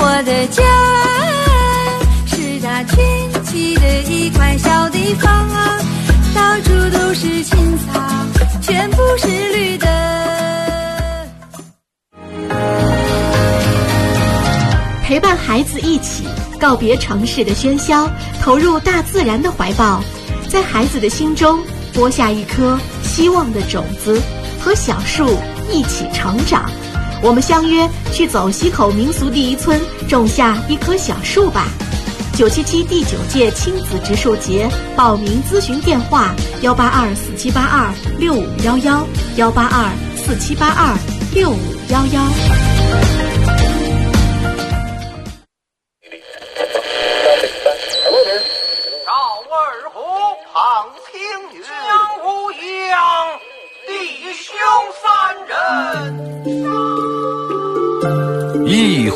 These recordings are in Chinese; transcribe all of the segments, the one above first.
我的家是它圈起的一块小地方啊，到处都是青草，全部是绿的。陪伴孩子一起告别城市的喧嚣，投入大自然的怀抱，在孩子的心中播下一颗希望的种子，和小树一起成长。我们相约去走西口民俗第一村，种下一棵小树吧。九七七第九届亲子植树节报名咨询电话：幺八二四七八二六五幺幺，幺八二四七八二六五幺幺。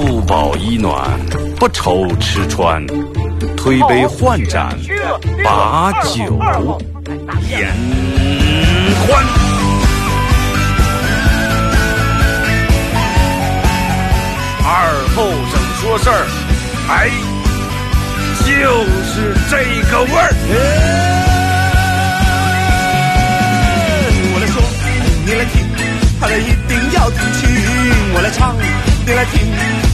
腹饱衣暖，不愁吃穿，推杯换盏，把酒言欢。二后生说事儿，哎，就是这个味儿。我来说，你来听，他们一定要听清。我来唱，你来听，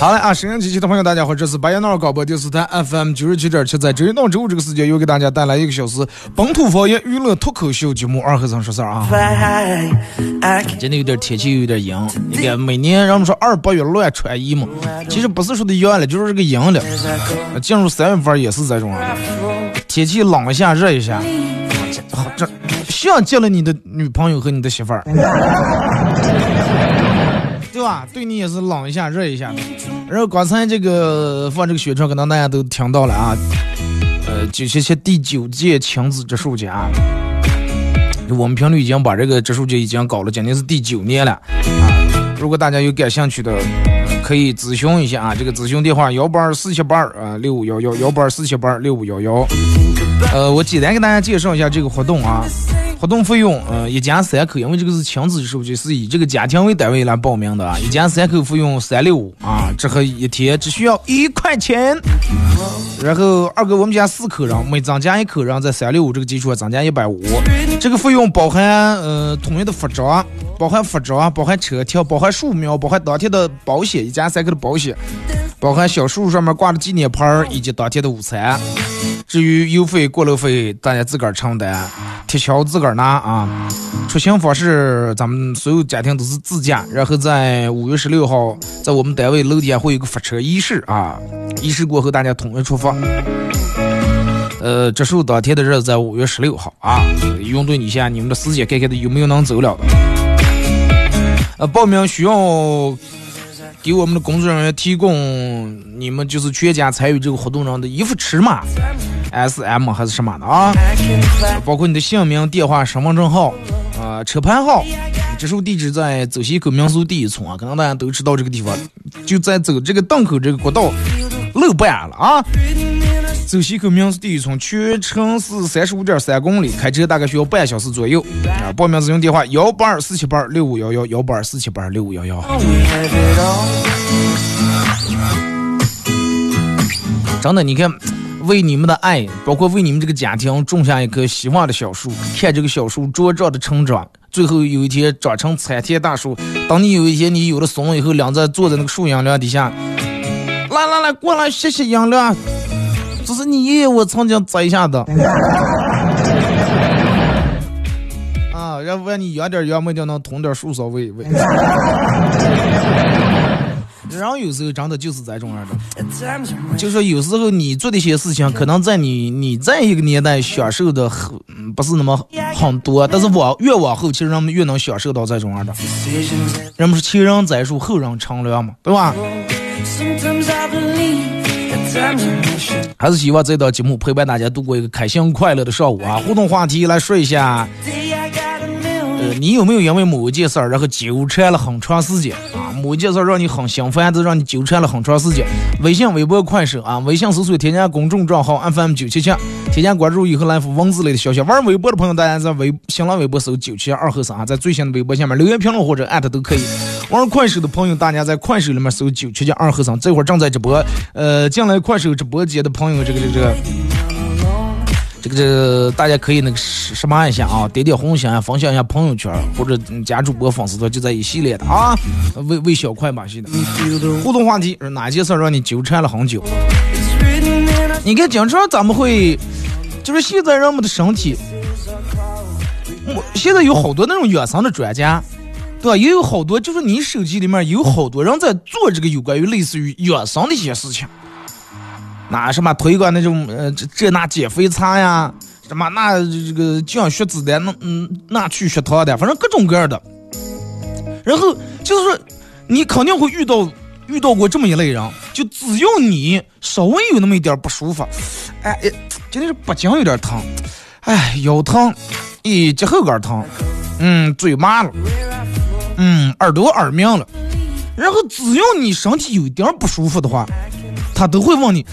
好嘞啊！沈阳机器的朋友，大家好，这是白彦淖尔广播电视台 FM 九十七点七，在周一到周五这个时间，又给大家带来一个小时本土方言娱乐脱口秀节目《二和尚说事儿》啊。今天有点天气有点阴，你看每年人们说二八月乱穿衣嘛，其实不是说的阳了，就是这个阴了。进入三月份也是这种啊，天气冷一下热一下，这像见了你的女朋友和你的媳妇儿。对吧？对你也是冷一下，热一下的。然后刚才这个放这个宣传，可能大家都听到了啊。呃，九七七第九届亲子植树节啊，我们频率已经把这个植树节已经搞了，今年是第九年了啊。如果大家有感兴趣的，可以咨询一下啊。这个咨询电话幺八二四七八二啊六五幺幺幺八二四七八二六五幺幺。呃，我简单给大家介绍一下这个活动啊。活动费用，呃，一家三口，因为这个是亲子植树节，是以这个家庭为单位来报名的啊。一家三口费用三六五啊，这和一天只需要一块钱。然后二哥，我们家四口人，每增加一口人，在三六五这个基础上增加一百五。这个费用包含呃统一的服装，包含服装，包含车票，包含树苗，包含当天的保险，一家三口的保险，包含小树上面挂的纪念牌儿以及当天的午餐。至于邮费、过路费，大家自个儿承担，贴条自个儿拿啊。出行方式，咱们所有家庭都是自驾，然后在五月十六号，在我们单位楼底下会有个发车仪式啊。仪式过后，大家统一出发。呃，植树当天的日子在五月十六号啊。用对一下你们的时间，看看的有没有能走了的。呃，报名需要给我们的工作人员提供你们就是全家参与这个活动上的衣服尺码，S M 还是什么的啊？包括你的姓名、电话、身份证号，啊、车牌号。这时候地址在走西口民俗第一村啊，可能大家都知道这个地方，就在走这个档口这个国道路半了啊。走西口民俗第一村，全程是三十五点三公里，开车大概需要半小时左右。啊，报名咨询电话：幺八二四七八六五幺幺，幺八二四七八六五幺幺。真的，你看，为你们的爱，包括为你们这个家庭种下一棵希望的小树，看这个小树茁壮的成长，最后有一天长成参天大树。当你有一天你有了松以后，两在坐在那个树阴凉底下，来来来，过来吸吸阴凉。这是你爷爷我曾经栽下的。啊，要不然你养点杨梅就能捅点树梢喂喂。人有时候真的就是这种样的，就说有时候你做的一些事情，可能在你你在一个年代享受的很不是那么很多，但是往越往后，其实人们越能享受到这种样的。人们是前人栽树，后人乘凉嘛，对吧？还是希望这档节目陪伴大家度过一个开心快乐的上午啊！互动话题来说一下，呃，你有没有因为某一件事儿然后纠缠了很长时间？某一件事让你很心烦，都让你纠缠了很长时间。微信、微博、快手啊，微信搜索添加公众账号 FM 九七七，添加关注以后来复文字类的消息。玩微博的朋友，大家在微新浪微博搜九七二后三啊，在最新的微博下面留言评论或者艾特都可以。玩快手的朋友，大家在快手里面搜九七七二后三，这会儿正在直播。呃，进来快手直播间的朋友，这个这个这个。这个这个大家可以那个什什么一下啊，点点红心啊，分享一下朋友圈或者加主播粉丝团，就在一系列的啊，为为小快把戏的互动话题是哪件事让你纠缠了很久？你看，经常咱们会，就是现在人们的身体，我现在有好多那种养生的专家，对吧？也有好多，就是你手机里面有好多人在做这个有关于类似于养生的一些事情。那什么推广那种呃这这那减肥餐呀，什么那这个降血脂的，那嗯那去血糖的，反正各种各样的。然后就是说，你肯定会遇到遇到过这么一类人，就只要你稍微有那么一点不舒服，哎哎，今天是脖颈有点疼，哎腰疼，咦肩后跟疼，嗯嘴麻了，嗯耳朵耳鸣了，然后只要你身体有一点不舒服的话，他都会问你。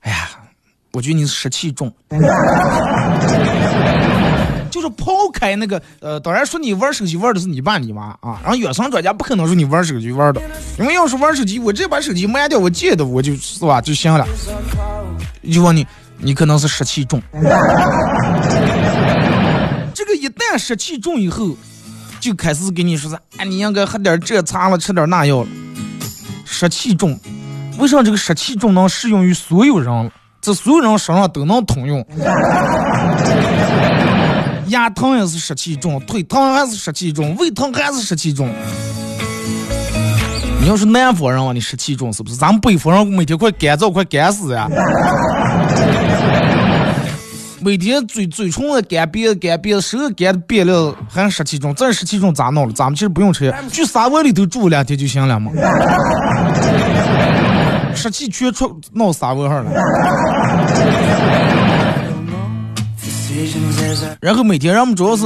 哎呀，我觉得你湿气重，就是抛开那个呃，当然说你玩手机玩的是你爸你妈啊，然后养生专家不可能说你玩手机玩的，因为要是玩手机，我直接把手机卖掉，我借的我就是吧就行了。就问你，你可能是湿气重，这个一旦湿气重以后，就开始给你说是，哎，你应该喝点这茶了，吃点那药了，湿气重。为啥这个湿气重能适用于所有人？这所有人身上都能通用。牙疼也是湿气重，腿疼还是湿气重，胃疼还是湿气重。你要是南方人啊，你湿气重是不是？咱们北方人每天快干燥，快干死呀！每天嘴嘴唇干瘪干瘪，手干的瘪了，还湿气重，这湿气重咋弄了？咱们其实不用吃，去沙窝里头住两天就行了嘛。湿气全出闹沙窝上了，然后每天让我们主要是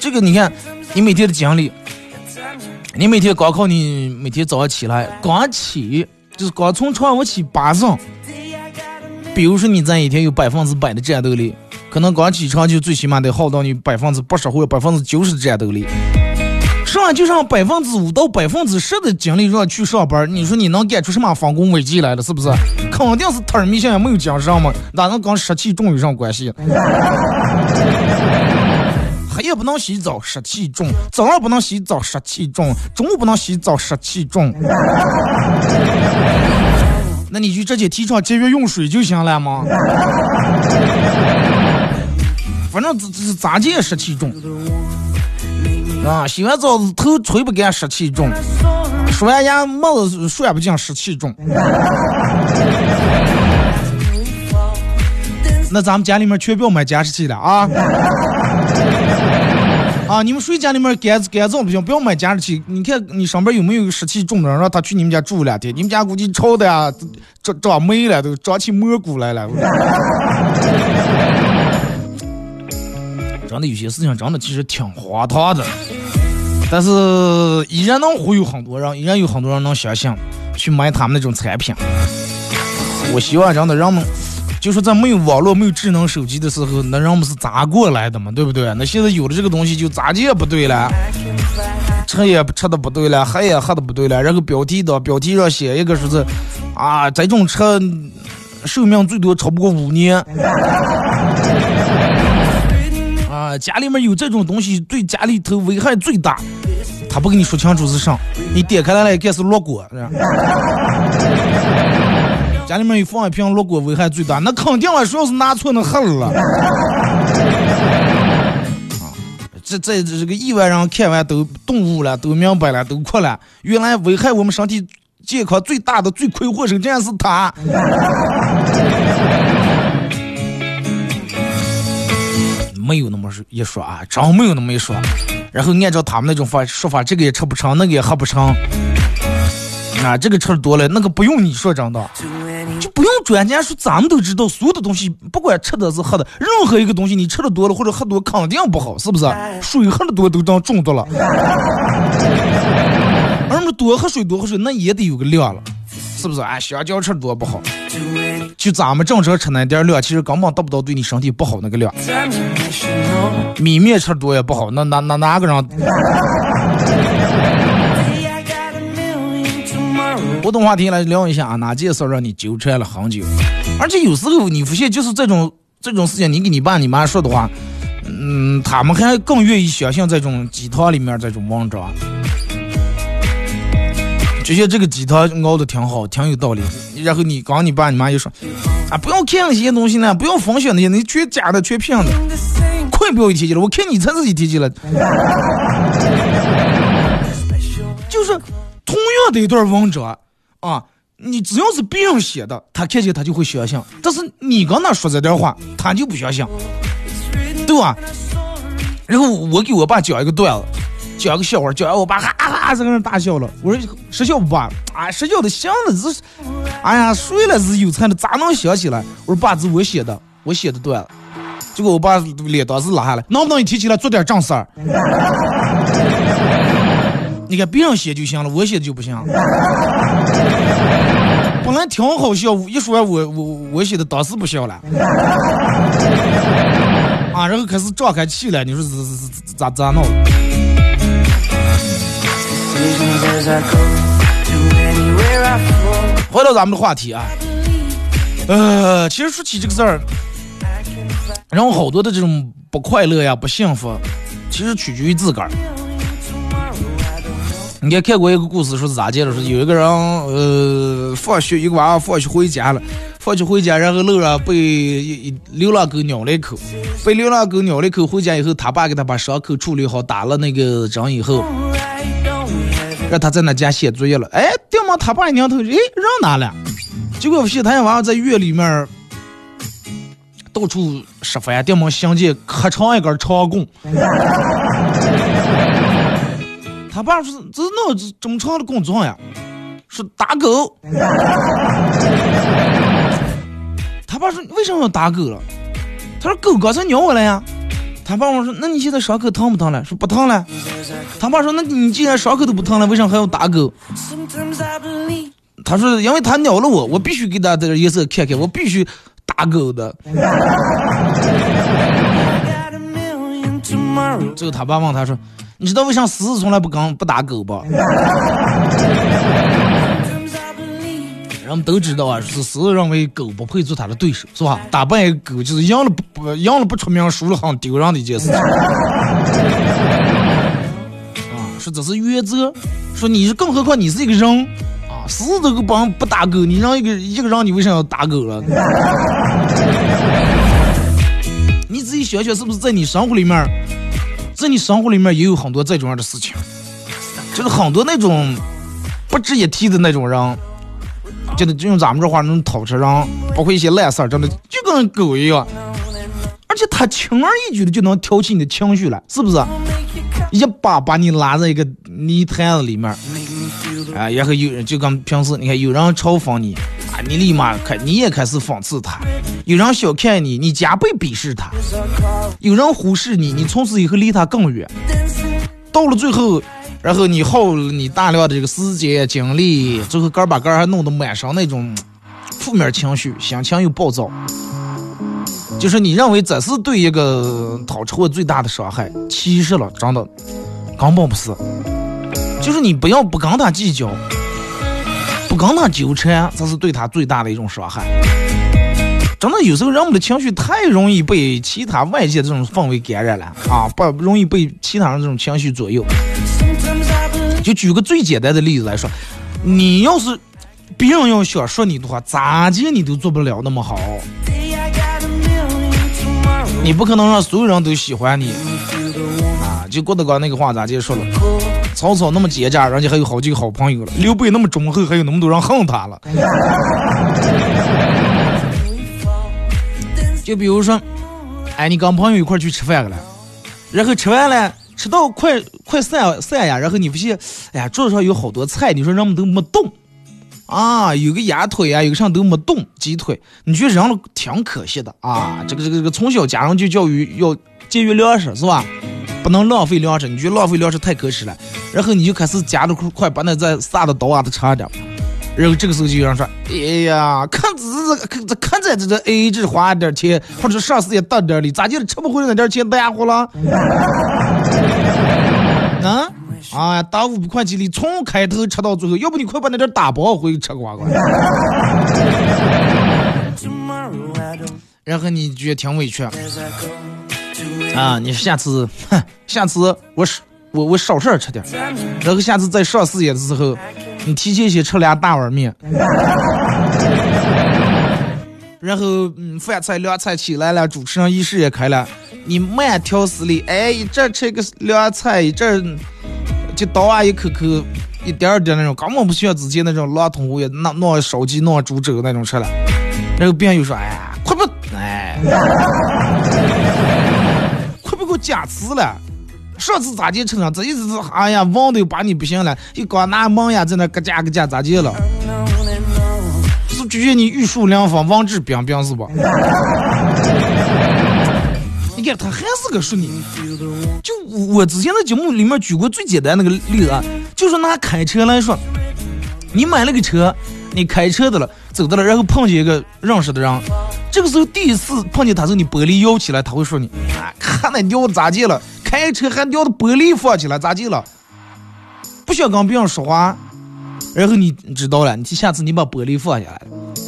这个，你看你每天的奖励，你每天光靠你每天早上起来刚起，就是刚从床上起八上，比如说你这一天有百分之百的战斗力，可能刚起床就最起码得耗到你百分之八十或者百分之九十的战斗力。上就上百分之五到百分之十的精力让去上班，你说你能干出什么丰功伟绩来了？是不是？肯定是特儿迷信也没有精神嘛，哪能跟湿气重有啥关系？黑夜不能洗澡，湿气重；早上不能洗澡，湿气重；中午不能洗澡，湿气重。那你就直接提倡节约用水就行了吗？反正这这咋也湿气重。啊，洗完澡头吹不干，湿气重；刷完牙帽子甩不净，湿气重。那咱们家里面全不要买加湿器了啊！啊，你们谁家里面干干燥不行，不要买加湿器。你看你上边有没有湿气重的，让他去你们家住两天，你们家估计臭的呀，长长霉了，都长起蘑菇来了。真的有些事情真的其实挺荒唐的，但是依然能忽悠很多人，依然有很多人能相信去买他们那种产品。我希望真的人们，就是在没有网络、没有智能手机的时候，那人们是咋过来的嘛？对不对？那现在有了这个东西，就咋地也不对了，吃也吃的不对了，喝也喝的不对了。然后标题的标题上写一个说是啊，这种车寿命最多超不过五年。啊，家里面有这种东西，对家里头危害最大。他不跟你说清楚是啥，你点开来了一看是烙锅，是吧？家里面有放一瓶烙锅，危害最大，那肯定了，主要是拿错那狠了。啊，这这这个亿万人看完都顿悟了，都明白了，都哭了。原来危害我们身体健康最大的罪魁祸首，竟然是他。一说啊，真没有那么一说。然后按照他们那种法说法，这个也吃不成，那个也喝不成。啊，这个吃的多了，那个不用你说真的，就不用专家说，咱们都知道，所有的东西不管吃的是喝的，任何一个东西你吃的多了或者喝多，肯定不好，是不是？水喝的多都当中毒了，而么多喝水多喝水，那也得有个量了，是不是？啊，香蕉吃多不好，就咱们正常吃那点量，其实根本达不到对你身体不好那个量。米面吃多也不好，那哪哪哪个人？互动话题来聊一下啊，哪件事让你纠缠了很久？而且有时候你发现，就是这种这种事情，你给你爸你妈说的话，嗯，他们还更愿意相信这种鸡汤里面这种文章。就像这个鸡汤熬的挺好，挺有道理。然后你刚你爸你妈又说，啊，不要看那些东西呢，不要分享那些，那全假的，全骗的。快不要提起了，我看你才是一提起了。就是同样的一段文章。啊，你只要是别人写的，他看见他就会相信；但是你跟他说这点话，他就不相信，对吧？然后我给我爸讲一个段子，讲个笑话，讲完我爸哈哈在那大笑了。我说实笑不爸？啊，实笑的行了，是，哎呀，睡了是有才的，咋能想起来？我说爸，这我写的，我写的段子。结果我爸脸当时拉下来，能不能一提起来做点正事儿？你看别人写就行了，我写的就不行。本来挺好笑，一说我我我写的当时不笑了。啊，然后开始胀开气了，你说是是是咋咋弄？回到咱们的话题啊，呃，其实说起这个事儿，人好多的这种不快乐呀、不幸福，其实取决于自个儿。你看看过一个故事，说是咋介的？说有一个人，呃，放学一个娃娃放学回家了，放学回家，然后路上被流浪狗咬了一口，被流浪狗咬了一口，回家以后，他爸给他把伤口处理好，打了那个针以后，让他在那家写作业了。哎，掉嘛，他爸一扭头，哎，人哪了？结果发现他家娃娃在院里面到处拾翻，掉嘛，相见可长一根长棍。他爸说：“这是弄这么长的工作呀？是打狗。”他爸说：“为什么要打狗了？”他说：“狗刚才咬我了呀。”他爸我说：“那你现在伤口疼不疼了？”说：“不疼了。”他爸说：“那你既然伤口都不疼了，为什么还要打狗？”他说：“因为他咬了我，我必须给他这个颜色看看，我必须打狗的。”最后他爸问他说。你知道为啥狮子从来不跟不打狗不？人们都知道啊，是狮子认为狗不配做他的对手，是吧？打败狗就是赢了不不赢了不出名，输了很丢人的一件事情。啊，说这是原则，说你是更何况你是一个人啊，狮子都不不打狗，你让一个一个人你为啥要打狗了？你自己想想，是不是在你生活里面？在你生活里面也有很多这种样的事情，就是很多那种不值一提的那种人，真的就用咱们这话那种讨吃人，包括一些烂事儿，真的就跟狗一样，而且他轻而易举的就能挑起你的情绪来，是不是？一把把你拉在一个泥潭子里面，啊，然后有人就跟平时你看有人嘲讽你，啊，你立马开你也开始讽刺他；有人小看你，你加倍鄙视他；有人忽视你，你从此以后离他更远。到了最后，然后你耗了你大量的这个时间精力，最后个儿把个儿还弄得满身那种负面情绪，心情又暴躁。就是你认为这是对一个讨吃货最大的伤害，其实了，真的根本不是。就是你不要不跟他计较，不跟他纠缠，这是对他最大的一种伤害。真的有时候人们的情绪太容易被其他外界这种氛围感染了啊，不容易被其他人这种情绪左右。就举个最简单的例子来说，你要是别人要想说你的话，咋接你都做不了那么好。你不可能让所有人都喜欢你啊！就郭德纲那个话咋接说了？曹操那么奸诈，人家还有好几个好朋友了；刘备那么忠厚，还有那么多人恨他了。就比如说，哎，你跟朋友一块去吃饭去了，然后吃完了，吃到快快散散呀，然后你发现，哎呀，桌子上有好多菜，你说人们都没动。啊，有个鸭腿啊，有个啥都没动，鸡腿，你觉得扔了挺可惜的啊？这个这个这个，从小家人就教育要节约粮食是吧？不能浪费粮食，你觉得浪费粮食太可惜了，然后你就开始夹的快，把那再撒的刀啊的长点，然后这个时候就有人说，哎呀，看这这看这看在这这 A A 制花点钱，或者上司也大点哩，咋就吃不回来那点钱白花了？啊？哎呀，打五百块钱里，从开头吃到最后，要不你快把那点打包回去吃光光。然后你觉得挺委屈啊？你下次，哼，下次我少我我少事儿吃点，然后下次再上事业的时候，你提前先吃俩大碗面。然后，嗯，饭菜凉菜起来了，主持人仪式也开了，你慢条斯理，哎，一阵吃个凉菜，一阵。就倒啊，一口口，一点点那种，根本不需要自己那种狼吞虎咽，弄弄烧鸡、弄猪肘那种吃了。然后别人又说：“哎呀，快不，哎，快不给我加词了！上次咋地吃上，这一次哎呀，忘都把你不行了，又光拿门呀在那咯架咯架咋地了？是觉得你玉树临风、王质彬彬是吧？” 你看他还是个淑女，就我之前在节目里面举过最简单那个例子啊，就是拿开车来说，你买了个车，你开车的了，走的了，然后碰见一个认识的人，这个时候第一次碰见他时候，你玻璃摇起来，他会说你啊，看那尿的咋地了？开车还尿的玻璃放起来咋地了？不想跟别人说话，然后你知道了，你下次你把玻璃放下来，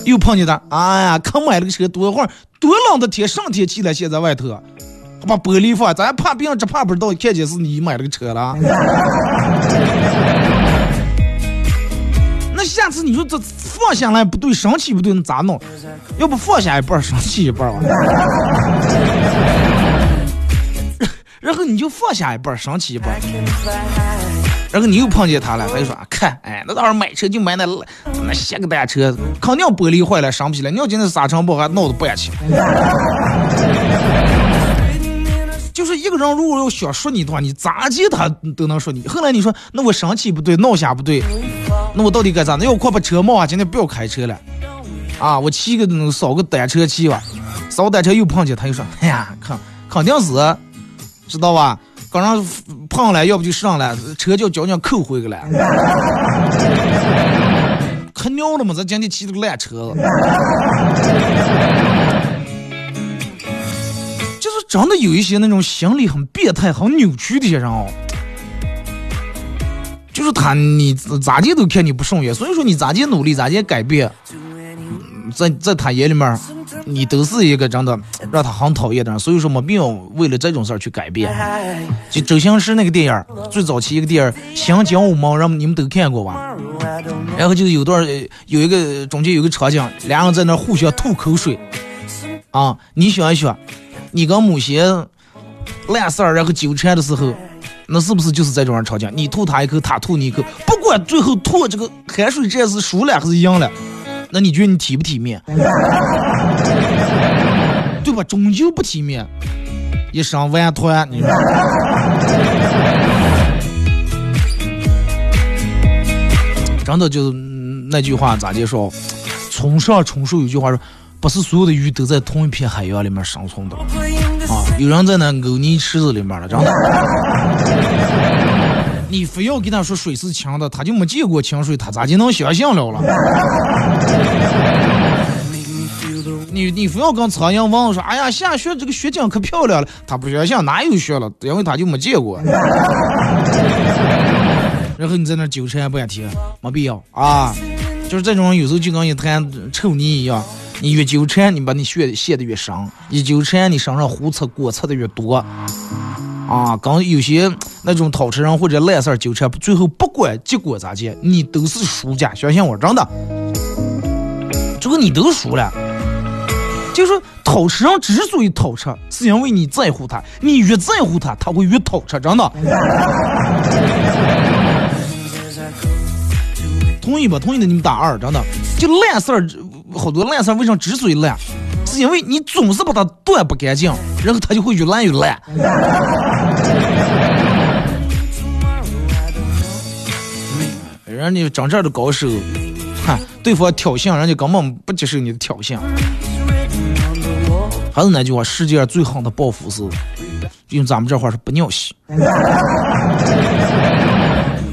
又碰见他，哎呀，刚买了个车，多会儿多冷的天，上天气了，现在外头。把玻璃放，咱怕别人只怕不知道，看见是你买了个车了。那下次你说这放下来不对，生气不对，那咋弄？要不放下一半，生气一半吧。然后你就放下一半，生气一半。然后你又碰见他了，他就说：“看，哎，那到时候买车就买那那些个单车，肯定玻璃坏了，伤不起来。你要今天沙尘暴还闹得不安去。”就是一个人，如果要想说你的话，你咋接他都能说你。后来你说，那我生气不对，闹下不对，那我到底该咋？那要快把车冒啊！今天不要开车了，啊，我骑个扫个单车骑吧，扫单车又碰见他，又说，哎呀，肯肯定是，知道吧？刚上碰了，要不就上来，车叫交警扣回去了。可尿了嘛？咱今天骑了个烂车子。就是。真的有一些那种心理很变态、很扭曲的些人哦，就是他，你咋地都看你不顺眼，所以说你咋地努力，咋地改变，在在他眼里面，你都是一个真的让他很讨厌的人，所以说没必要为了这种事儿去改变。就周星驰那个电影，最早期一个电影《新精武门》，让你们都看过吧？然后就是有段有一个中间有个场景，两人在那互相吐口水，啊，你想一想。你跟某些烂事儿然后纠缠的时候，那是不是就是这种人吵架？你吐他一口，他吐你一口，不管最后吐这个汗水战是输了还是赢了，那你觉得你体不体面？对吧？终究不体面，一生万团，你说。真的就那句话咋介绍？从上重述有句话说：“不是所有的鱼都在同一片海洋里面生存的啊，有人在那藕泥池子里面了。”真的，你非要跟他说水是清的，他就没见过清水，他咋就能相信了了？你你非要跟苍蝇问说，哎呀，下雪这个雪景可漂亮了，他不相信，哪有雪了？因为他就没见过。然后你在那纠缠半天，没必要啊。就是这种有时候就跟一滩臭泥一样，你越纠缠，你把你血陷的越深；一纠缠，你身上胡扯过扯的越多。啊，跟有些那种讨吃人或者烂事儿纠缠，最后不管结果咋地，你都是输家。相信我，真的，这个你都输了。就是讨吃人之所以讨吃，是因为你在乎他，你越在乎他，他会越讨吃，真的。同意吧？同意的你们打二，真的。就烂事儿，好多烂事儿为什么之所以烂，是因为你总是把它断不干净，然后它就会越烂越烂。人家真正的高手，哈，对方挑衅，人家根本不接受你的挑衅。还是那句话，世界上最狠的报复是，用咱们这话是不鸟戏。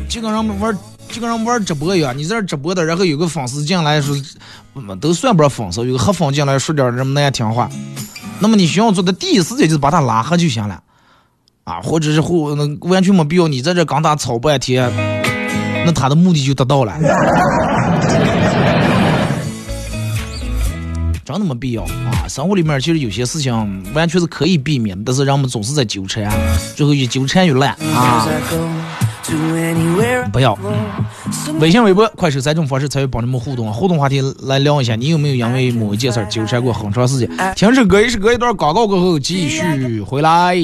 就跟人们玩，就跟人玩直播一样，你在这直播的，然后有个粉丝进来说，都算不上粉丝，有个黑粉进来说点什么难听话，那么你需要做的第一时间就是把他拉黑就行了，啊，或者是或那完全没必要你在这跟他吵半天，那他的目的就达到了。真的没必要啊！生活里面其实有些事情完全是可以避免，但是人们总是在纠缠，最后越纠缠越烂啊！不要。微信、微博、快手三种方式参与帮你们互动，互动话题来聊一下，你有没有因为某一件事纠缠过很长时间？停止歌一是隔一段广告过后继续回来。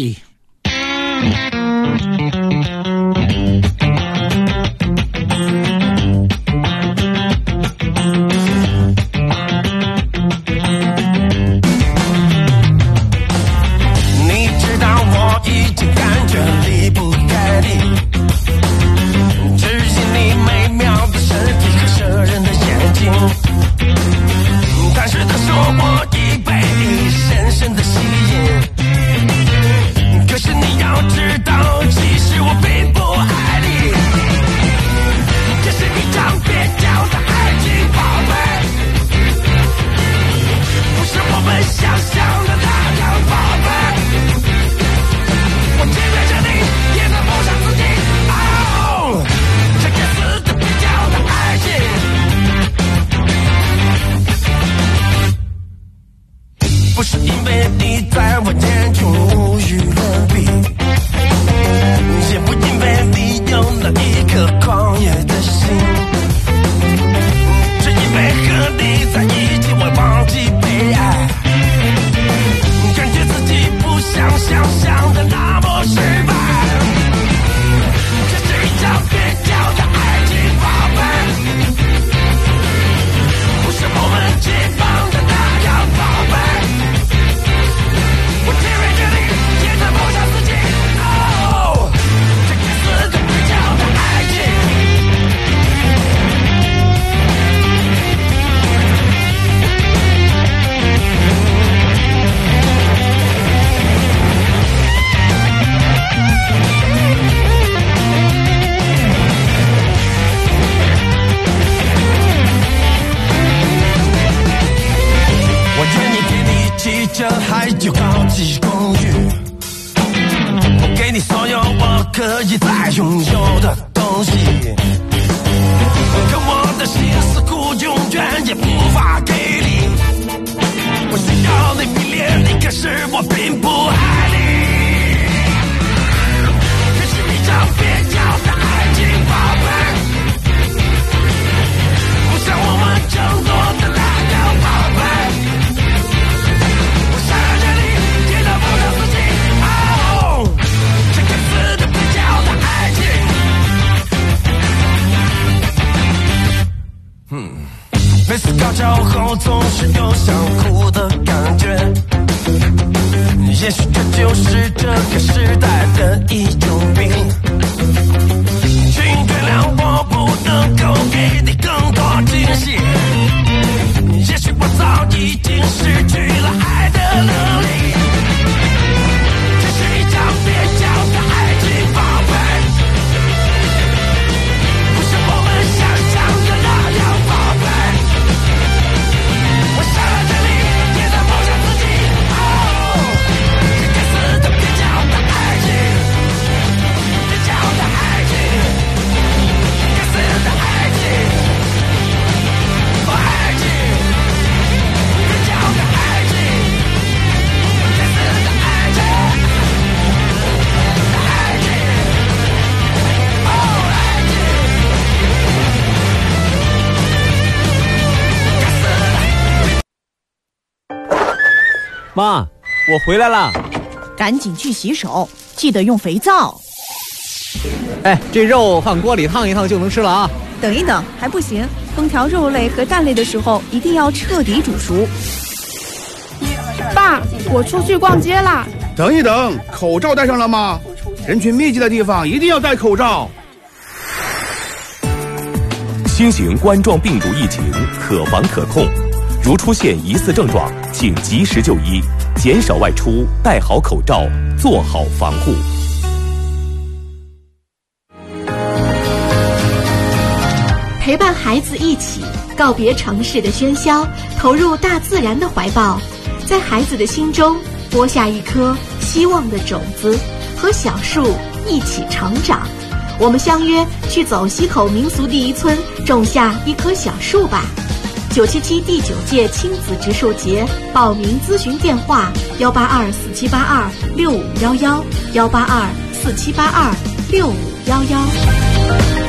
妈，我回来了。赶紧去洗手，记得用肥皂。哎，这肉放锅里烫一烫就能吃了啊。等一等，还不行，烹调肉类和蛋类的时候一定要彻底煮熟。爸，我出去逛街啦。等一等，口罩戴上了吗？人群密集的地方一定要戴口罩。新型冠状病毒疫情可防可控，如出现疑似症状，请及时就医，减少外出，戴好口罩，做好防护。陪伴孩子一起告别城市的喧嚣，投入大自然的怀抱，在孩子的心中播下一颗希望的种子，和小树一起成长。我们相约去走西口民俗第一村，种下一棵小树吧。九七七第九届亲子植树节报名咨询电话：幺八二四七八二六五幺幺，幺八二四七八二六五幺幺。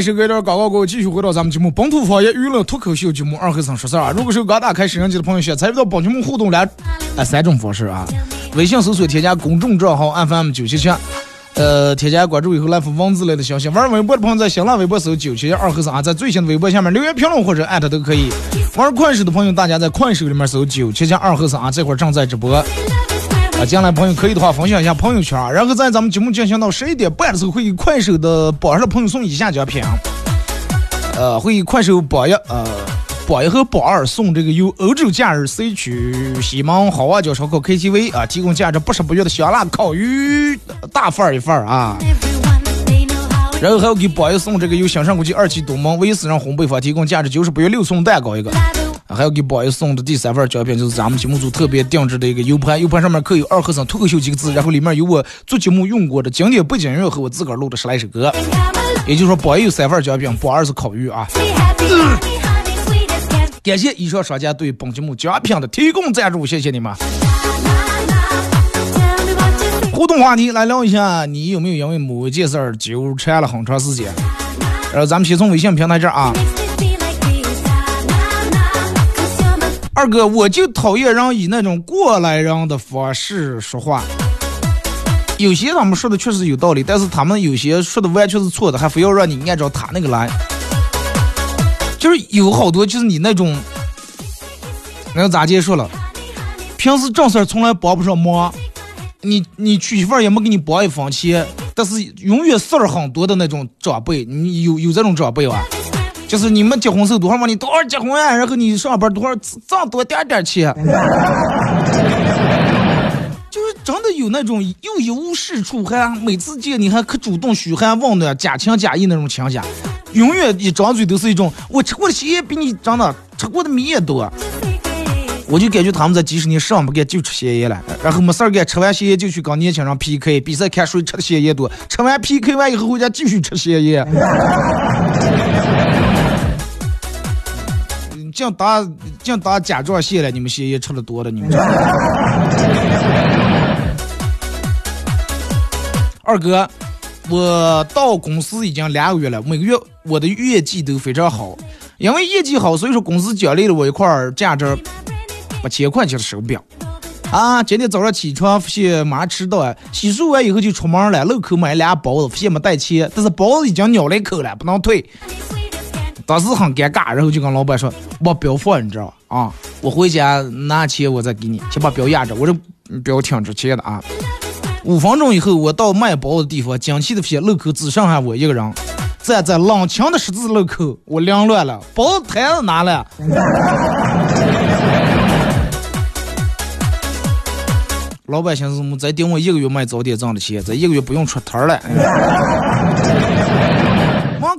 好了，按时隔一段广告过后，继续回到咱们节目本土方言娱乐脱口秀节目二和尚说事儿啊。如果是刚打开摄像机的朋友，想参与到本节目互动来，啊三种方式啊。微信搜索添加公众账号 FM 九七七，呃，添加关注以后来发文字类的消息。玩微博的朋友在新浪微博搜九七七二和尚啊，在最新的微博下面留言评论或者艾特都可以。玩快手的朋友，大家在快手里面搜九七七二和尚啊，这会儿正在直播。啊，进来朋友可以的话分享一下朋友圈啊，然后在咱们节目进行到十一点半的时候，会给快手的榜上的朋友送以下奖品，呃，会给快手榜一呃榜一和榜二送这个由欧洲假日 C 区西门好望角烧烤 KTV 啊提供价值八十八元的香辣烤鱼大份一份儿啊，然后还要给榜一送这个由兴盛国际二期东门威斯人烘焙坊提供价值九十八元六送蛋糕一个。还要给宝爷送的第三份奖品，就是咱们节目组特别定制的一个 U 盘，U 盘上面刻有“二和尚脱口秀”几个字，然后里面有我做节目用过的经典背景音乐和我自个儿录的十来首歌。也就是说，宝爷有三份奖品，宝二是烤鱼啊。感谢以上商家对本节目奖品的提供赞助，谢谢你们。互动话题来聊一下，你有没有因为某件事儿纠缠了很长时间？然后咱们先从微信平台这儿啊。二哥，我就讨厌人以那种过来人的方式说话。有些他们说的确实有道理，但是他们有些说的完全是错的，还非要让你按照他那个来。就是有好多就是你那种，那咋接说了？平时正事儿从来帮不上忙，你你娶媳妇儿也没给你帮一分钱，但是永远事儿很多的那种长辈，你有有这种长辈吧？就是你们结婚时候多少嘛你多少结婚啊，然后你上班多少挣多点点钱，就是真的有那种又一无是处，还每次见你还可主动嘘寒问暖，假情假意那种情节，永远一张嘴都是一种我吃过的鞋比你真的吃过的米也多，我就感觉他们在几十年上不干就吃咸盐了，然后没事儿干吃完咸盐就去跟年轻人 PK 比赛，看谁吃的咸盐多，吃完 PK 完以后回家继续吃咸盐。净打净打甲状腺了，你们咸盐吃的多了，你们。二哥，我到公司已经两个月了，每个月我的业绩都非常好，因为业绩好，所以说公司奖励了我一块儿价值八千块钱的手表。啊，今天早上起床发现马上迟到啊，洗漱完以后就出门了，路口买俩包子，发现没带钱，但是包子已经咬了一口了，不能退。当时很尴尬，然后就跟老板说：“把表放，你知道吧？啊，我回家拿钱我再给你，先把表压着。我这表挺值钱的啊。”五分钟以后，我到卖包的地方，惊奇的发现路口只剩下我一个人，站在冷清的十字路口，我凌乱了，包子摊子拿了。老板寻思么？再顶我一个月卖早点挣的钱，这一个月不用出摊儿了。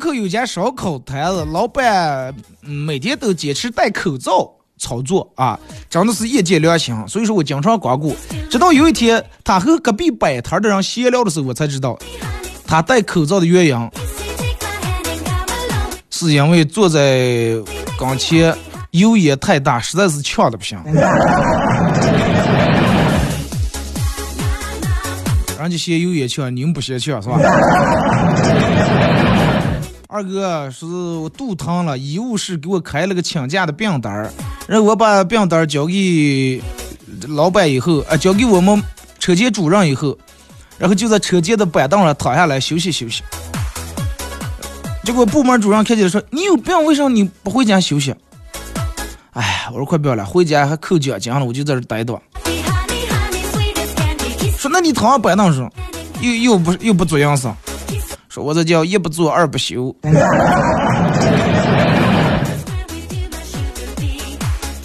门口有家烧烤摊子，老板每天都坚持戴口罩操作啊，真的是业界良心。所以说我经常光顾。直到有一天，他和隔壁摆摊的人闲聊的时候，我才知道他戴口罩的原因，是因为坐在跟前油烟太大，实在是呛的不行。人家嫌油烟呛，你们不嫌呛是吧？二哥是我肚疼了，医务室给我开了个请假的病单儿，然后我把病单儿交给老板以后，啊，交给我们车间主任以后，然后就在车间的板凳上躺下来休息休息。结果部门主任看见说：“你有病，为什么你不回家休息？”哎，我说快不要了，回家还扣奖金了，我就在这待着。说那你躺板凳上，又又不又不做样式。说我这叫一不做二不休。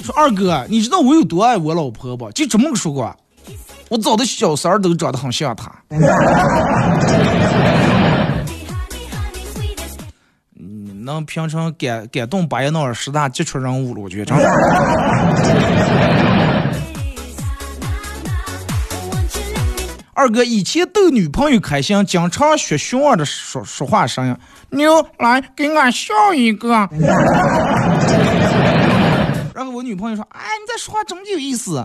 说二哥，你知道我有多爱我老婆不？就这么个说过，我找的小三儿都长得很像她。嗯，能平成感感动巴彦淖尔十大杰出人物了，我觉得真的。二哥以前逗女朋友开心，经常学熊二的说说话声音。妞，来给俺笑一个。然后我女朋友说：“哎，你这说话真有意思。”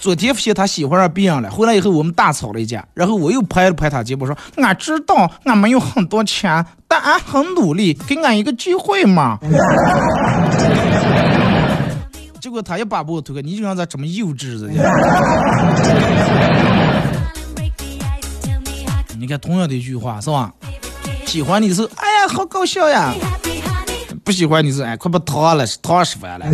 昨天发现他喜欢上别人了，回来以后我们大吵了一架。然后我又拍了拍他肩膀说：“俺知道俺没有很多钱，但俺很努力，给俺一个机会嘛。”结果他一把把我推开，你就让他这么幼稚的。看，同样的一句话是吧？喜欢你的时候，哎呀，好搞笑呀！不喜欢你是，哎，快把烫了，烫死完了。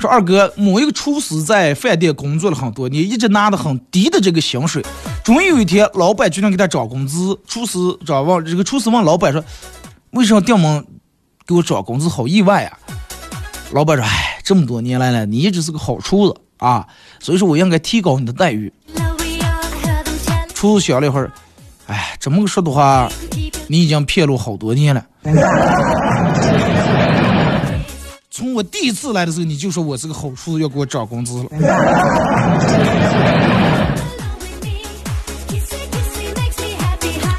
说二哥，某一个厨师在饭店工作了很多年，一直拿的很低的这个薪水。终于有一天，老板决定给他涨工资。厨师找问这个厨师问老板说：“为什么店门给我涨工资？好意外啊！”老板说：“哎，这么多年来了，你一直是个好厨子啊，所以说我应该提高你的待遇。”厨子想了一会儿，哎，这么个说的话，你已经骗了我好多年了。从我第一次来的时候，你就说我是个好厨子，要给我涨工资了。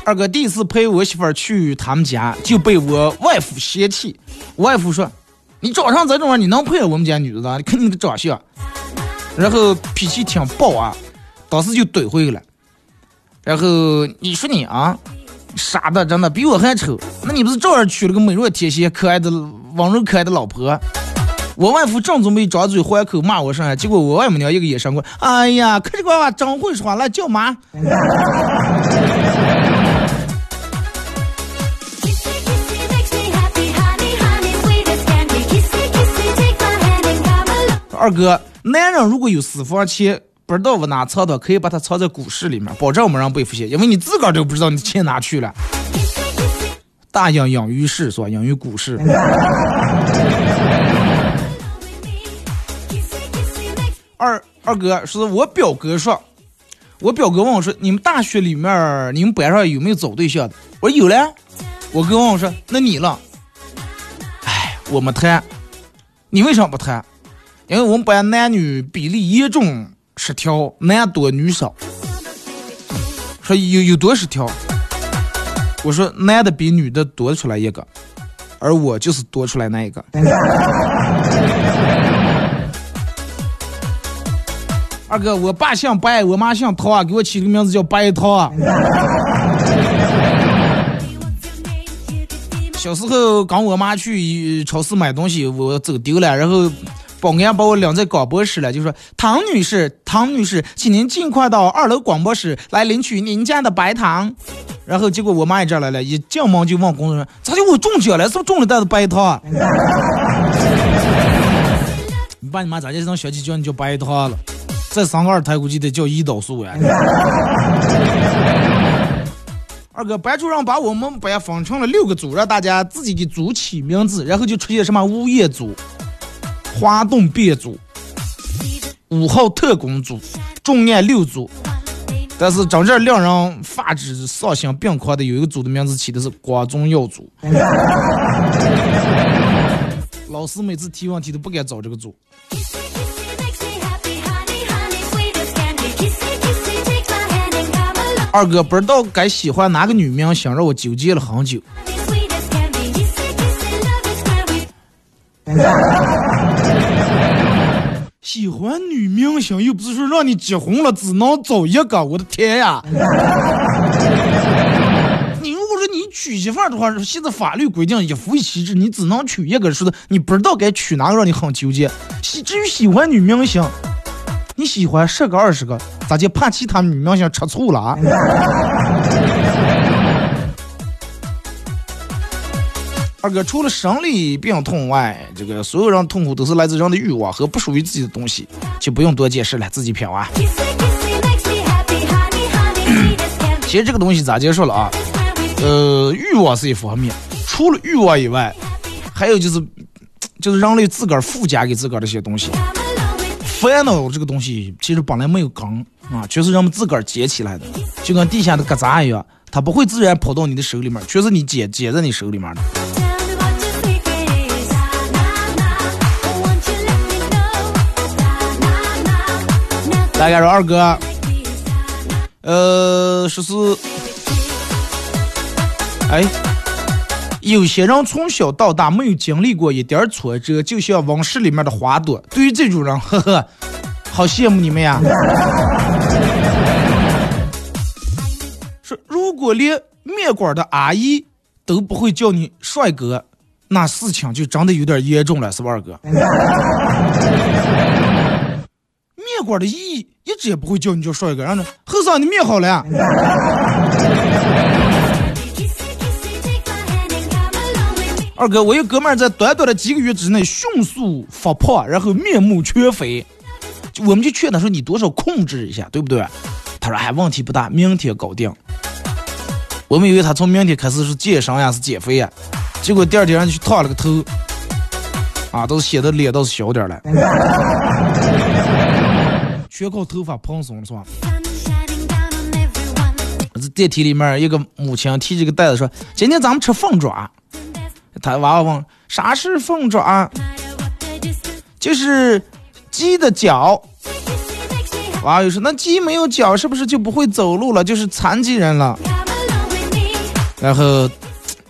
二哥第一次陪我媳妇儿去他们家，就被我外父嫌弃。我外父说：“你长成这种样，你能配我们家女的？你看你的长相。”然后脾气挺暴啊，当时就怼回去了。然后你说你啊，傻的，真的比我还丑。那你不是照样娶了个美若天仙、可爱的、温柔可爱的老婆？我外父正准备张嘴还口骂我上，结果我外母娘一个眼神过来，哎呀，可这个娃娃真会说话，来叫妈。二哥，男人如果有私房钱，不知道往哪藏的，可以把它藏在股市里面，保证没人被发现，因为你自个儿都不知道你钱哪去了。大洋养于市，是吧？养于股市。二二哥是我表哥说，我表哥问我说：“你们大学里面，你们班上有没有找对象的？”我说有了。我哥问我说：“那你了？”哎，我没谈。你为什么不谈？因为我们班男女比例严重失调，男多女少。说有有多失调？我说男的比女的多出来一个，而我就是多出来那一个。二哥，我爸姓白，我妈姓陶啊，给我起个名字叫白陶啊。小时候跟我妈去超市买东西，我走丢了，然后保安把我领在广播室了，就说：“唐女士，唐女士，请您尽快到二楼广播室来领取您家的白糖。”然后结果我妈也这来了，一进门就问工作人员：“咋就我中奖了？是不是中了袋子白糖？”你爸你妈咋就让小姐叫你叫白糖了？再生个二胎估计得叫胰岛素呀。二哥，班主任把我们班分成了六个组，让大家自己给组起名字，然后就出现什么物业组、滑动变组、五号特工组、重案六组。但是真正令人发指、丧心病狂的有一个组的名字起的是光宗耀祖。老师每次提问题都不敢找这个组。二哥不知道该喜欢哪个女明星，让我纠结了很久。喜欢女明星又不是说让你结婚了只能找一个，我的天呀！你如果说你娶媳妇儿的话，现在法律规定一夫一妻制，你只能娶一个，说的你不知道该娶哪个，让你很纠结。喜至于喜欢女明星，你喜欢十个二十个，咋就怕其他女明星吃醋了啊？二哥，除了生理病痛外，这个所有人痛苦都是来自人的欲望和不属于自己的东西，就不用多解释了，自己品啊。其实这个东西咋结束了啊？呃，欲望是一方面，除了欲望以外，还有就是，就是人类自个儿附加给自个儿的一些东西。烦恼这个东西其实本来没有根啊，全是人们自个儿捡起来的，就跟地下的疙瘩一样，它不会自然跑到你的手里面，全是你捡捡在你手里面的。大家说二哥，呃，说是，哎，有些人从小到大没有经历过一点挫折，就像温室里面的花朵。对于这种人，呵呵，好羡慕你们呀。说如果连面馆的阿姨都不会叫你帅哥，那事情就真的有点严重了，是吧，二哥？面馆的意义一直也不会叫你叫帅哥，然后呢，后生你面好了呀。二哥，我一哥们在短短的几个月之内迅速发胖，然后面目全非，我们就劝他说你多少控制一下，对不对？他说哎，问题不大，明天搞定。我们以为他从明天开始是健身呀，是减肥呀，结果第二天就去烫了个头，啊，都是显得脸倒是小点了。全靠头发蓬松了是吧？这电梯里面一个母亲提着个袋子说：“今天咱们吃凤爪。”他娃娃问：“啥是凤爪？”就是鸡的脚。娃娃又说：“那鸡没有脚，是不是就不会走路了？就是残疾人了？”然后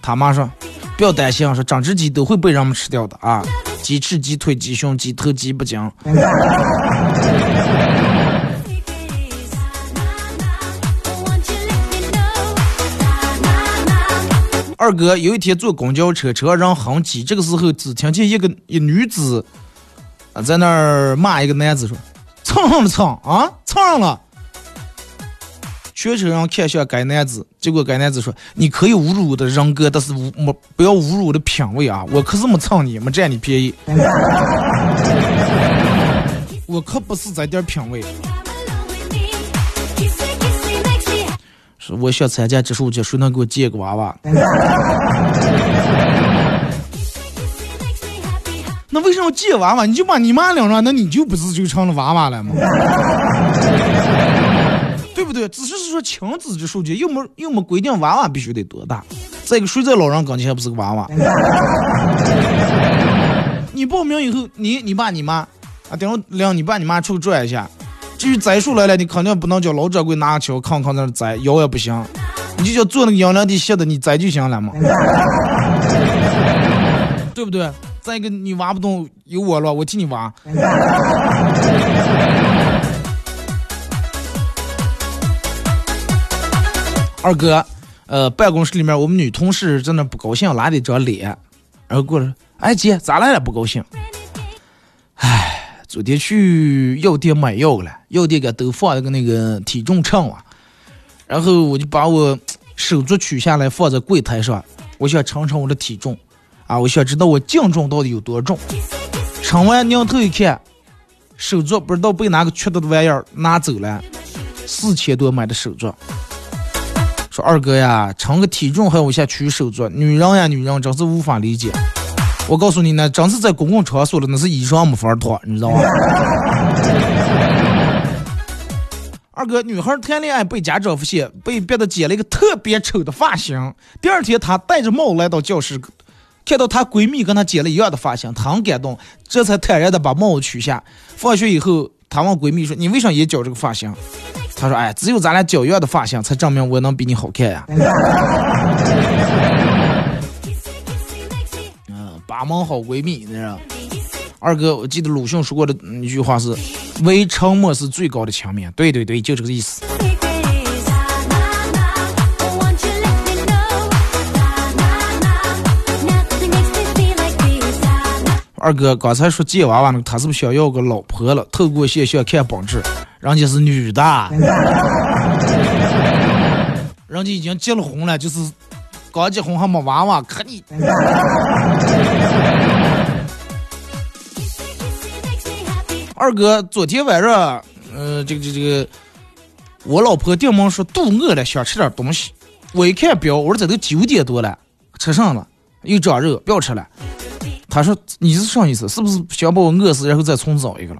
他妈说：“不要担心，说整只鸡都会被人们吃掉的啊！鸡翅、鸡腿、鸡胸、鸡头、鸡不精。”二哥有一天坐公交车，车上人很挤，这个时候只听见一个一女子啊在那儿骂一个男子说：“蹭上了蹭啊，蹭上了！”全车人看向该男子，结果该男子说：“你可以侮辱我的人格，但是侮没不要侮辱我的品味啊！我可是没蹭你，没占你便宜，我可不是这点品味。”是我想参加植树节，谁能给我借个娃娃？那为什么借娃娃？你就把你妈领上，那你就不是就成了娃娃了吗？对不对？只是说亲子植树节，又没又没规定娃娃必须得多大。再一个，谁在老人跟前还不是个娃娃？你报名以后，你你爸你妈啊，等会领你爸你妈出去转一下。至于栽树来了，你肯定不能叫老掌柜拿个锹扛扛在那栽，摇也不行，你就叫做那个阴凉地斜的，你栽就行了嘛，对不对？再一个，你挖不动，有我了，我替你挖。二哥，呃，办公室里面我们女同事在那不高兴，拉的一张脸，然后过来，哎姐，咋来了？不高兴？哎。昨天去药店买药了，药店给都放了个那个体重秤啊，然后我就把我手镯取下来放在柜台上，我想称称我的体重，啊，我想知道我净重到底有多重。称完拧头一看，手镯不知道被哪个缺德的玩意儿拿走了，四千多买的手镯。说二哥呀，称个体重还要下取手镯，女人呀女人真是无法理解。我告诉你呢，真是在公共场所了，那是衣裳没法脱，你知道吗？二哥，女孩谈恋爱被家长发现，被别的剪了一个特别丑的发型。第二天，她戴着帽来到教室，看到她闺蜜跟她剪了一样的发型，她很感动，这才坦然的把帽子取下。放学以后，她问闺蜜说：“你为啥也剪这个发型？”她说：“哎，只有咱俩剪一样的发型，才证明我能比你好看呀。”，八门好闺蜜，你知道。二哥，我记得鲁迅说过的一句话是：“唯沉默是最高的墙面。”对对对，就这个意思。二哥刚才说借娃娃那个，他是不是想要个老婆了？透过现象看本质，人家是女的，人家已经结了婚了，就是刚结婚还没娃娃，可你。二哥，昨天晚上，呃，这个这个这个，我老婆电门说肚饿了，想吃点东西。我一看表，我说这都九点多了，吃上了又长肉，不要吃了。他说你是啥意思？是不是想把我饿死，然后再重找一个了？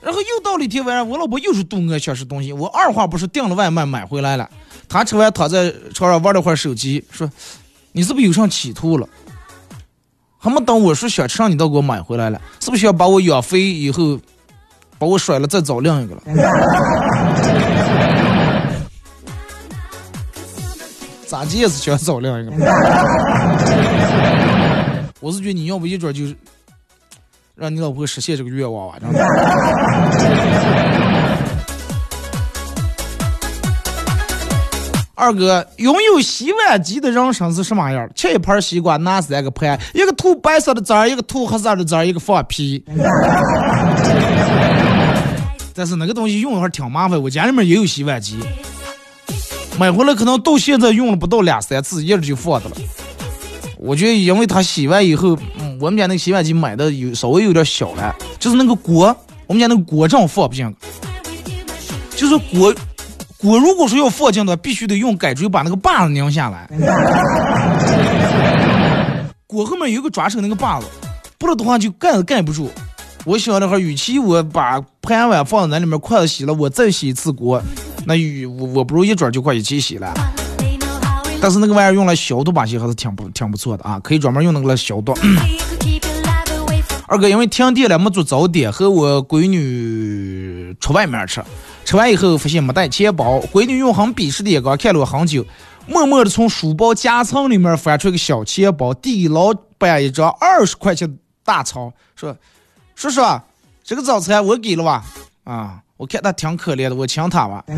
然后又到了一天晚上，我老婆又是肚饿想吃东西，我二话不说订了外卖买回来了。他吃完躺在床上玩了会儿手机，说你是不是有上企图了？还没等我说想吃上，你倒给我买回来了，是不是要把我养肥以后，把我甩了再找另一个了？咋地也是想找另一个？我是觉得你要不一准就是让你老婆实现这个愿望吧，真的。二哥，拥有洗碗机的人生是什么样？切一盘西瓜，拿三个盘，一个涂白色的汁儿，一个涂黑色的汁儿，一个放屁。但是那个东西用一会儿挺麻烦，我家里面也有洗碗机，买回来可能到现在用了不到两三次，一直就放着了。我觉得因为它洗完以后，嗯，我们家那个洗碗机买的有稍微有点小了，就是那个锅，我们家那个锅正放不进，就是锅。锅如果说要放进的，必须得用改锥把那个把子拧下来。锅后面有个抓手那个把子，不然的话就盖子盖不住。我想那会儿，与其我把盘碗放在那里面，筷子洗了，我再洗一次锅，那与我我不如一转就快一起洗了。但是那个玩意儿用来消毒把戏还是挺不挺不错的啊，可以专门用那个来消毒。二哥因为停电了没做早点，和我闺女出外面吃。吃完以后发现没带钱包，闺女用很鄙视的眼光看了我很久，默默的从书包夹层里面翻出一个小钱包，递给老板一张二十块钱大钞，说：“叔叔，这个早餐我给了吧？啊，我看他挺可怜的，我请他吧。”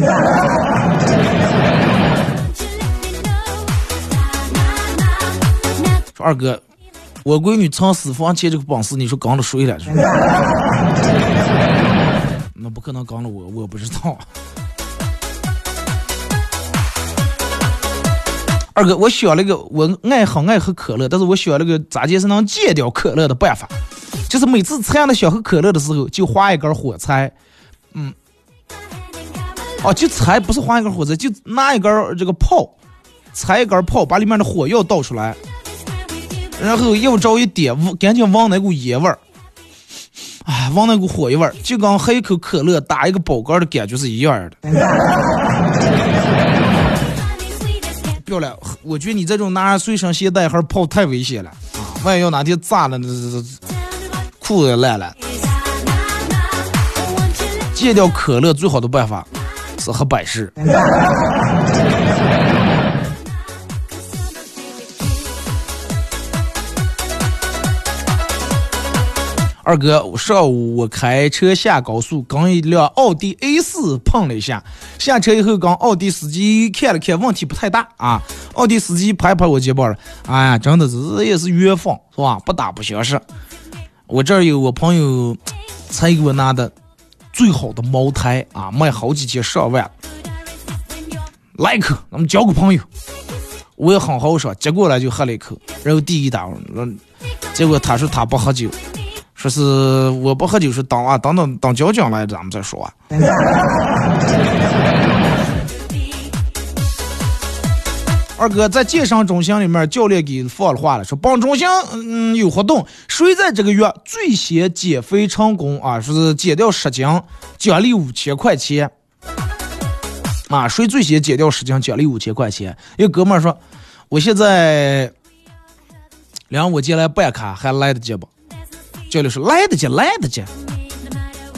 说二哥，我闺女藏私房钱这个本事，你说刚了谁了？那不可能刚了我，我不知道。二哥，我选了个，我爱很爱喝可乐，但是我选了个咋解是能戒掉可乐的办法，就是每次馋了想喝可乐的时候，就划一根火柴，嗯，哦，就柴不是划一根火柴，就拿一根这个炮，柴一根炮，把里面的火药倒出来，然后又照一点，赶紧往那股烟味儿。哎，闻那股火药味儿，就跟喝一口可乐打一个饱嗝的感觉是一样的。漂亮，我觉得你这种拿随身携带还是炮太危险了啊！万一要哪天炸了，那这裤子也烂了。戒掉可乐最好的办法是喝百事。二哥，上午我开车下高速，跟一辆奥迪 A 四碰了一下。下车以后，跟奥迪司机看了看，问题不太大啊。奥迪司机拍拍我肩膀了，哎呀，真的是也是缘分，是吧？不打不相识。我这儿有我朋友才给我拿的最好的茅台啊，卖好几千上万。来一口，咱们交个朋友。我也很豪爽，接过来就喝了一口，然后第一打，结果他说他不喝酒。说是我不喝酒，是等啊等等等交警来咱们再说。二哥在健身中心里面，教练给放了话了，说帮中心嗯有活动，谁在这个月最先减肥成功啊，说是减掉十斤，奖励五千块钱。啊，谁最先减掉十斤，奖励五千块钱。一个哥们儿说，我现在两我进来办卡还来得及不？教练说来得及，来得及。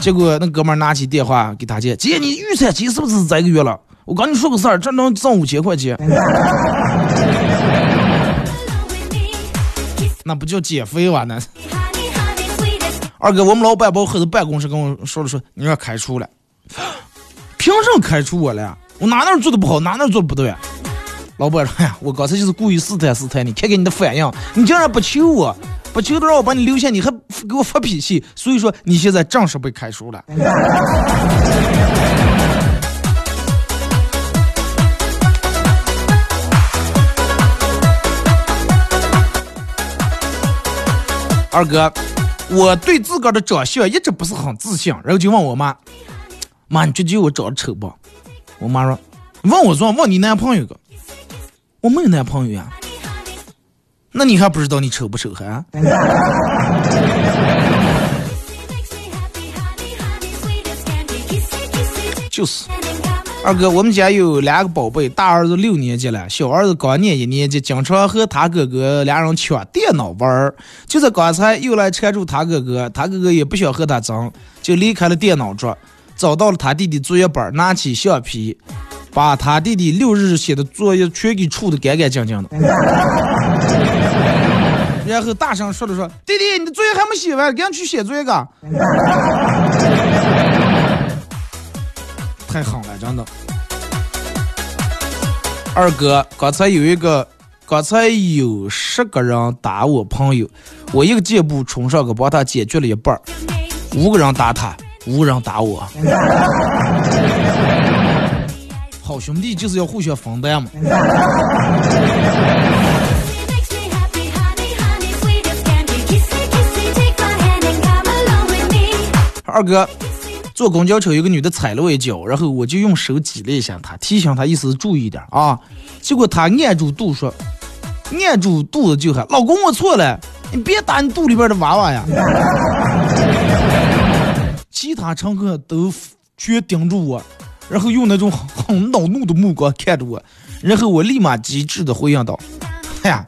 结果那哥们拿起电话给他姐，姐，你预产期是不是这个月了？我跟你说个事儿，这能挣五千块钱。那不叫减肥哇？那二哥，我们老板把我喊到办公室跟我说了说，你要开除了。凭什么开除我了？我哪哪做的不好，哪哪做的不对？老板说呀，我刚才就是故意试探试探你，看看你的反应。你竟然不求我，不求的让我把你留下，你还给我发脾气，所以说你现在正式被开除了。二哥，我对自个儿的长相一直不是很自信，然后就问我妈：“妈，你觉得我长得丑不？”我妈说：“问我说，问你男朋友个，我没有男朋友呀。那你还不知道你丑不丑还？”就是。二哥，我们家有两个宝贝，大儿子六年级了，小儿子刚念一年级，经常和他哥哥俩人抢电脑玩儿。就在刚才，又来缠住他哥哥，他哥哥也不想和他争，就离开了电脑桌，找到了他弟弟作业本，拿起橡皮，把他弟弟六日写的作业全给处的干干净净的。然后大声说了说：“弟弟，你的作业还没写完，赶紧去写作业个。” 太狠了，真的。二哥，刚才有一个，刚才有十个人打我朋友，我一个箭步冲上去帮他解决了一半。五个人打他，五个人打我。好兄弟就是要互相分担嘛。二哥。坐公交车，有个女的踩了我一脚，然后我就用手挤了一下她，提醒她意思注意点啊。结果她按住肚说，按住肚子就喊：“老公，我错了，你别打你肚里边的娃娃呀。”其他乘客都全盯住我，然后用那种很恼怒的目光看着我，然后我立马机智的回应道：“ 哎呀，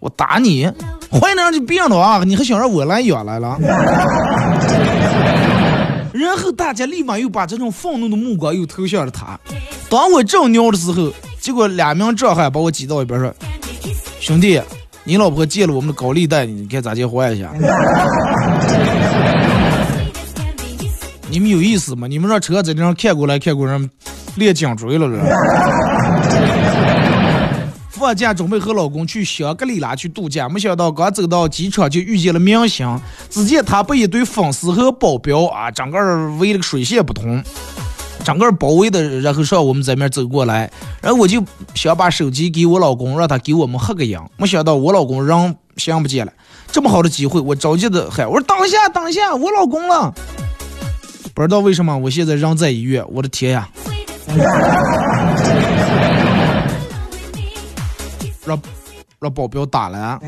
我打你，坏人就变了啊！你还想让我来养来了？” 然后大家立马又把这种愤怒的目光又投向了他。当我正尿的时候，结果两名壮汉把我挤到一边说：“兄弟，你老婆借了我们的高利贷，你看咋借还一下？”你们有意思吗？你们让车在这上看过来看过来，练颈椎了了。放假准备和老公去香格里拉去度假，没想到刚走到机场就遇见了明星。只见他被一堆粉丝和保镖啊，整个围了个水泄不通，整个包围的，然后上我们这面走过来，然后我就想把手机给我老公，让他给我们合个影。没想到我老公人想不见了，这么好的机会，我着急的喊我说等一下，等一下，我老公了。不知道为什么我现在人在医院，我的天呀！让让保镖打了。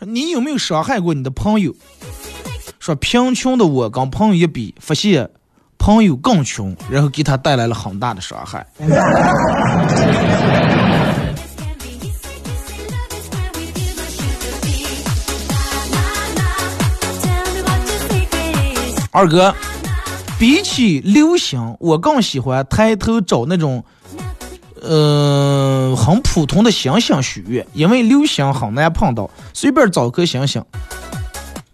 你有没有伤害过你的朋友？说贫穷的我跟朋友一比，发现朋友更穷，然后给他带来了很大的伤害。二哥，比起流星，我更喜欢抬头找那种。呃，很普通的星星许愿，因为流星很难碰到，随便找颗星星。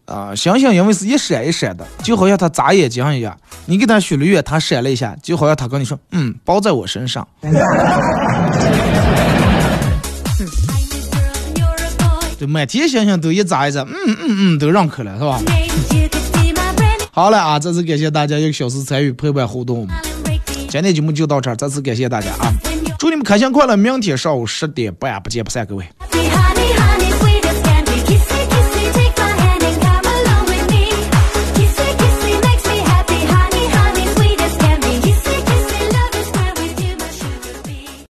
啊，星星因为是一闪一闪的，就好像他眨眼睛一样。你给他许了愿，他闪了一下，就好像他跟你说：“嗯，包在我身上。”对，满天星星都一眨一眨，嗯嗯嗯，都认可了，是吧？好了啊，再次感谢大家一个小时参与陪伴互动，今天节目就到这儿，再次感谢大家啊！祝你们开心快乐！明天上午十点半不见不散，各位。